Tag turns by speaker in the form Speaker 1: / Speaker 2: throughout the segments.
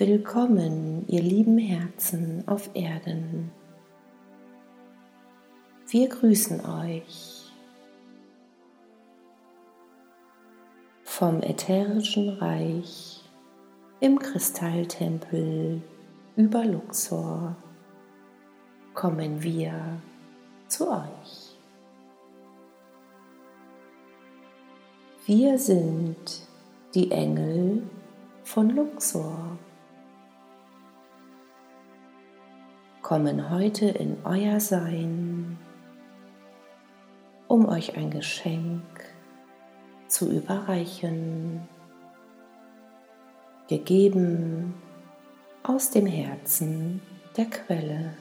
Speaker 1: Willkommen, ihr lieben Herzen auf Erden. Wir grüßen euch vom ätherischen Reich im Kristalltempel über Luxor kommen wir zu euch. Wir sind die Engel von Luxor. Kommen heute in euer Sein, um euch ein Geschenk zu überreichen, gegeben aus dem Herzen der Quelle.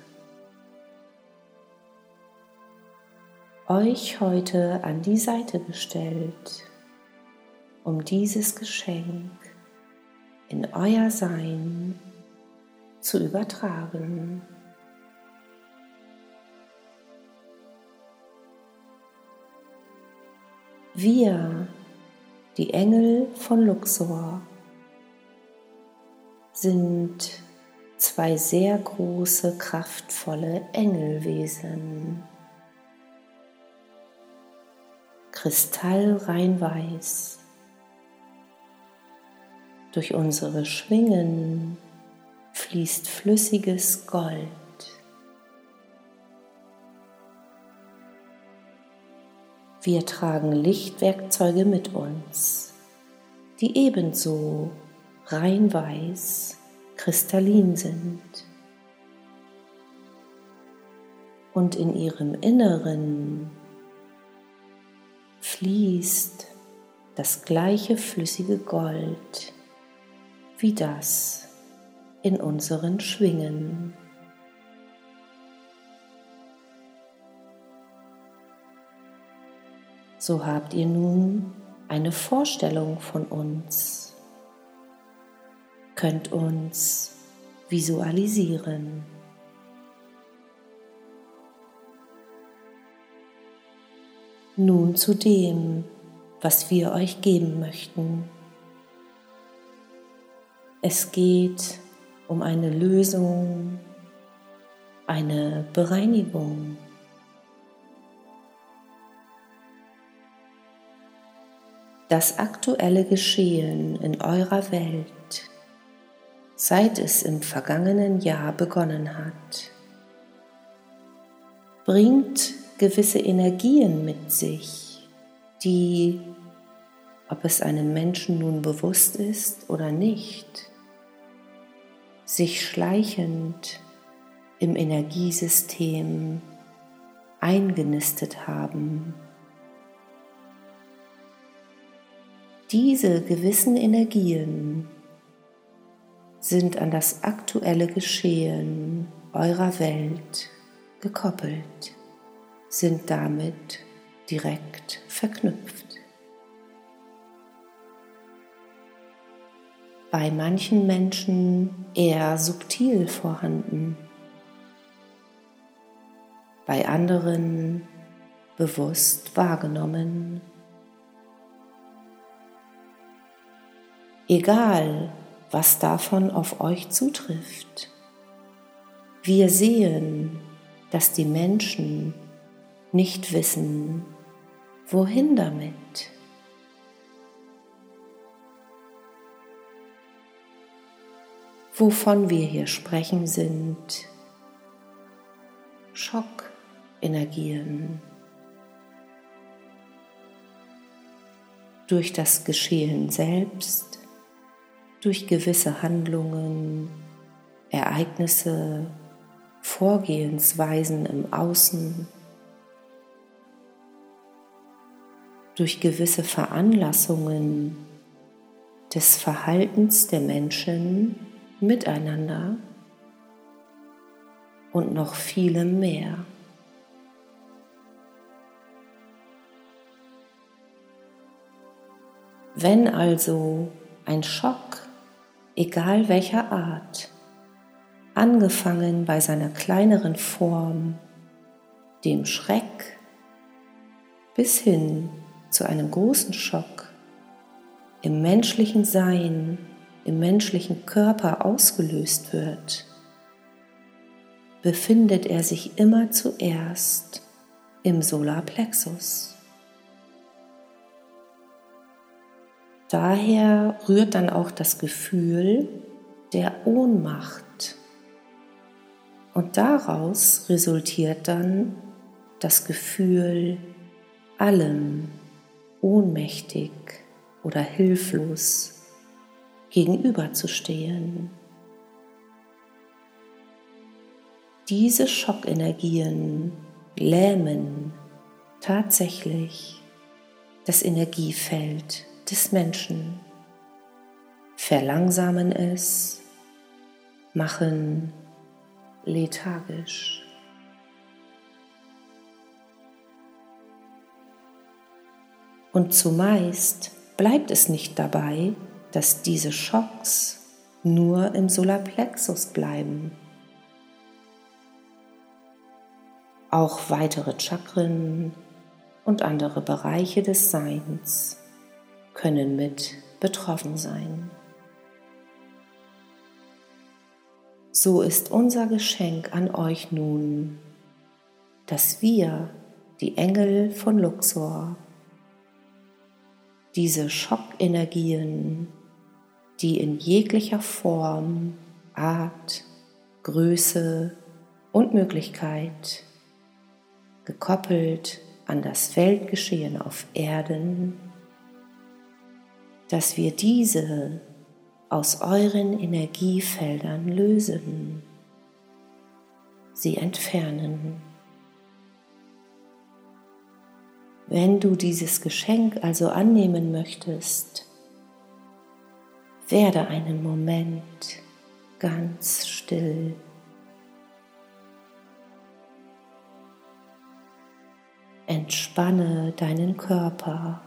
Speaker 1: Euch heute an die Seite gestellt, um dieses Geschenk in euer Sein zu übertragen. Wir, die Engel von Luxor, sind zwei sehr große, kraftvolle Engelwesen. Kristallrein weiß. Durch unsere Schwingen fließt flüssiges Gold. Wir tragen Lichtwerkzeuge mit uns, die ebenso rein weiß, kristallin sind. Und in ihrem Inneren fließt das gleiche flüssige Gold wie das in unseren Schwingen. So habt ihr nun eine Vorstellung von uns, könnt uns visualisieren. Nun zu dem, was wir euch geben möchten. Es geht um eine Lösung, eine Bereinigung. Das aktuelle Geschehen in eurer Welt, seit es im vergangenen Jahr begonnen hat, bringt gewisse Energien mit sich, die, ob es einem Menschen nun bewusst ist oder nicht, sich schleichend im Energiesystem eingenistet haben. Diese gewissen Energien sind an das aktuelle Geschehen eurer Welt gekoppelt, sind damit direkt verknüpft. Bei manchen Menschen eher subtil vorhanden, bei anderen bewusst wahrgenommen egal was davon auf euch zutrifft. Wir sehen, dass die Menschen nicht wissen, wohin damit. Wovon wir hier sprechen, sind Schockenergien. Durch das Geschehen selbst durch gewisse Handlungen, Ereignisse, Vorgehensweisen im Außen, durch gewisse Veranlassungen des Verhaltens der Menschen miteinander und noch vielem mehr. Wenn also ein Schock egal welcher Art, angefangen bei seiner kleineren Form, dem Schreck, bis hin zu einem großen Schock im menschlichen Sein im menschlichen Körper ausgelöst wird, befindet er sich immer zuerst im Solarplexus. Daher rührt dann auch das Gefühl der Ohnmacht. Und daraus resultiert dann das Gefühl, allem ohnmächtig oder hilflos gegenüberzustehen. Diese Schockenergien lähmen tatsächlich das Energiefeld des Menschen, verlangsamen es, machen lethargisch. Und zumeist bleibt es nicht dabei, dass diese Schocks nur im Solarplexus bleiben. Auch weitere Chakren und andere Bereiche des Seins können mit betroffen sein. So ist unser Geschenk an euch nun, dass wir, die Engel von Luxor, diese Schockenergien, die in jeglicher Form, Art, Größe und Möglichkeit gekoppelt an das Weltgeschehen auf Erden dass wir diese aus euren Energiefeldern lösen, sie entfernen. Wenn du dieses Geschenk also annehmen möchtest, werde einen Moment ganz still. Entspanne deinen Körper.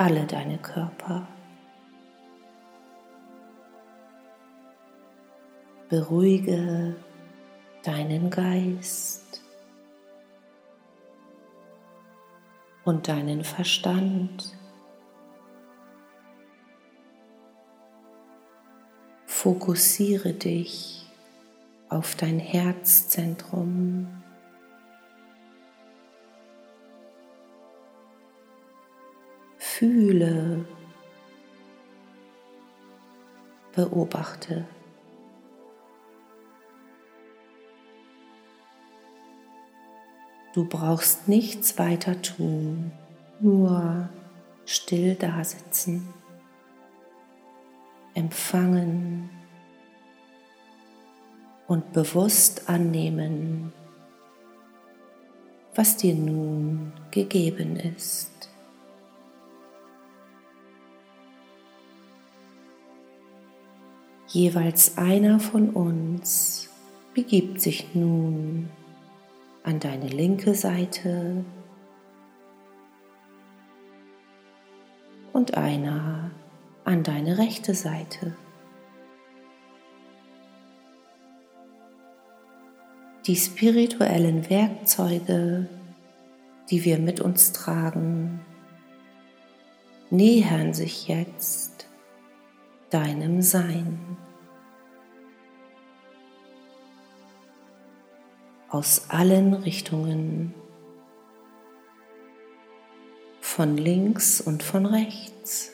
Speaker 1: Alle deine Körper. Beruhige deinen Geist und deinen Verstand. Fokussiere dich auf dein Herzzentrum. Fühle, beobachte. Du brauchst nichts weiter tun, nur still dasitzen, empfangen und bewusst annehmen, was dir nun gegeben ist. Jeweils einer von uns begibt sich nun an deine linke Seite und einer an deine rechte Seite. Die spirituellen Werkzeuge, die wir mit uns tragen, nähern sich jetzt deinem Sein. Aus allen Richtungen, von links und von rechts,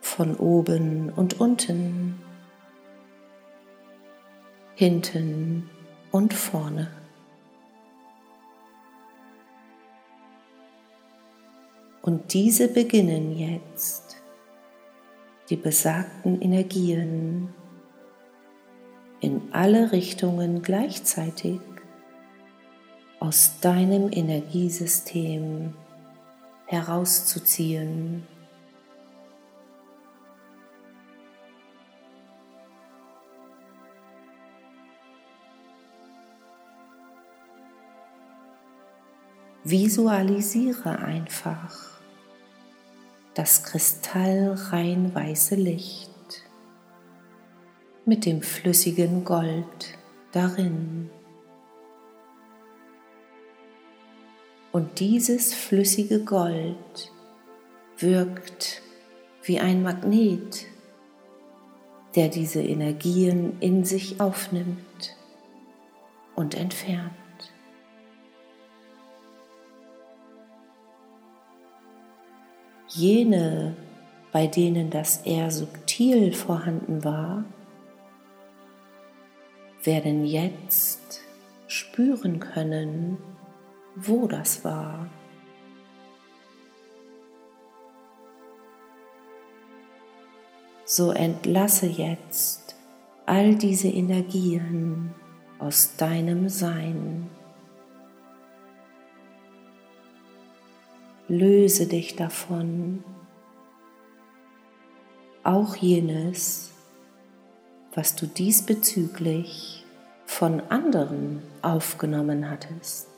Speaker 1: von oben und unten, hinten und vorne. Und diese beginnen jetzt, die besagten Energien in alle Richtungen gleichzeitig aus deinem Energiesystem herauszuziehen. Visualisiere einfach das kristallrein weiße Licht mit dem flüssigen Gold darin. Und dieses flüssige Gold wirkt wie ein Magnet, der diese Energien in sich aufnimmt und entfernt. Jene, bei denen das eher subtil vorhanden war, werden jetzt spüren können, wo das war. So entlasse jetzt all diese Energien aus deinem Sein. Löse dich davon, auch jenes, was du diesbezüglich von anderen aufgenommen hattest.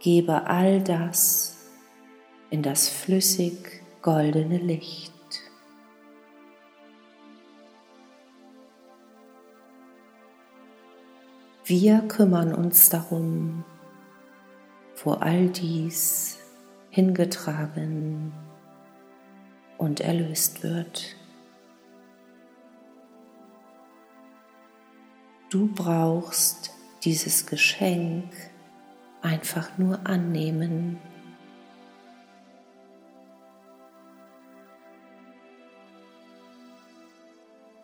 Speaker 1: Gebe all das in das flüssig goldene Licht. Wir kümmern uns darum, wo all dies hingetragen und erlöst wird. Du brauchst dieses Geschenk einfach nur annehmen.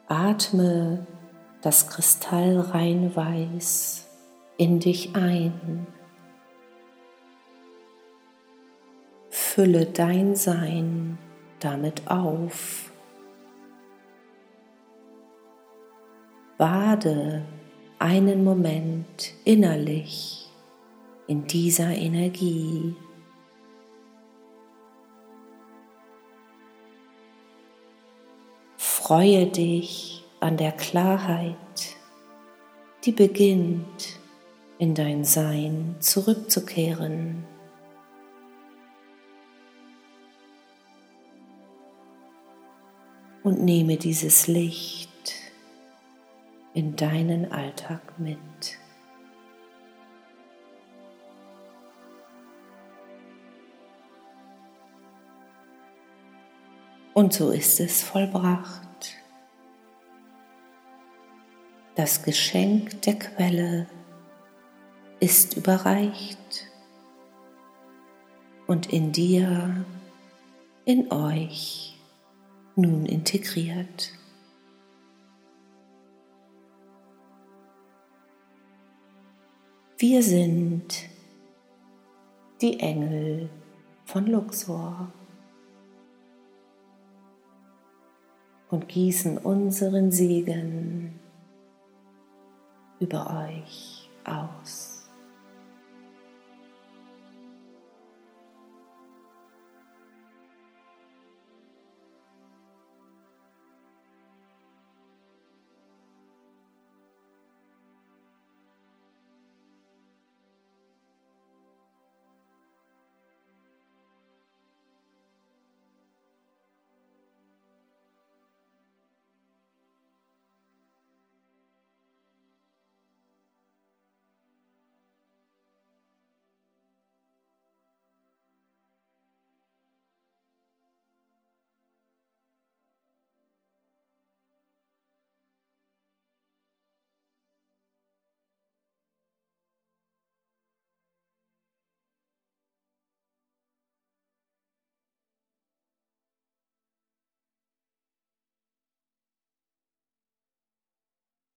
Speaker 1: Atme das Kristall rein weiß in dich ein. Fülle dein Sein damit auf. Bade einen Moment innerlich in dieser Energie. Freue dich an der Klarheit, die beginnt in dein Sein zurückzukehren. Und nehme dieses Licht in deinen Alltag mit. Und so ist es vollbracht. Das Geschenk der Quelle ist überreicht und in dir, in euch nun integriert. Wir sind die Engel von Luxor. und gießen unseren Segen über euch aus.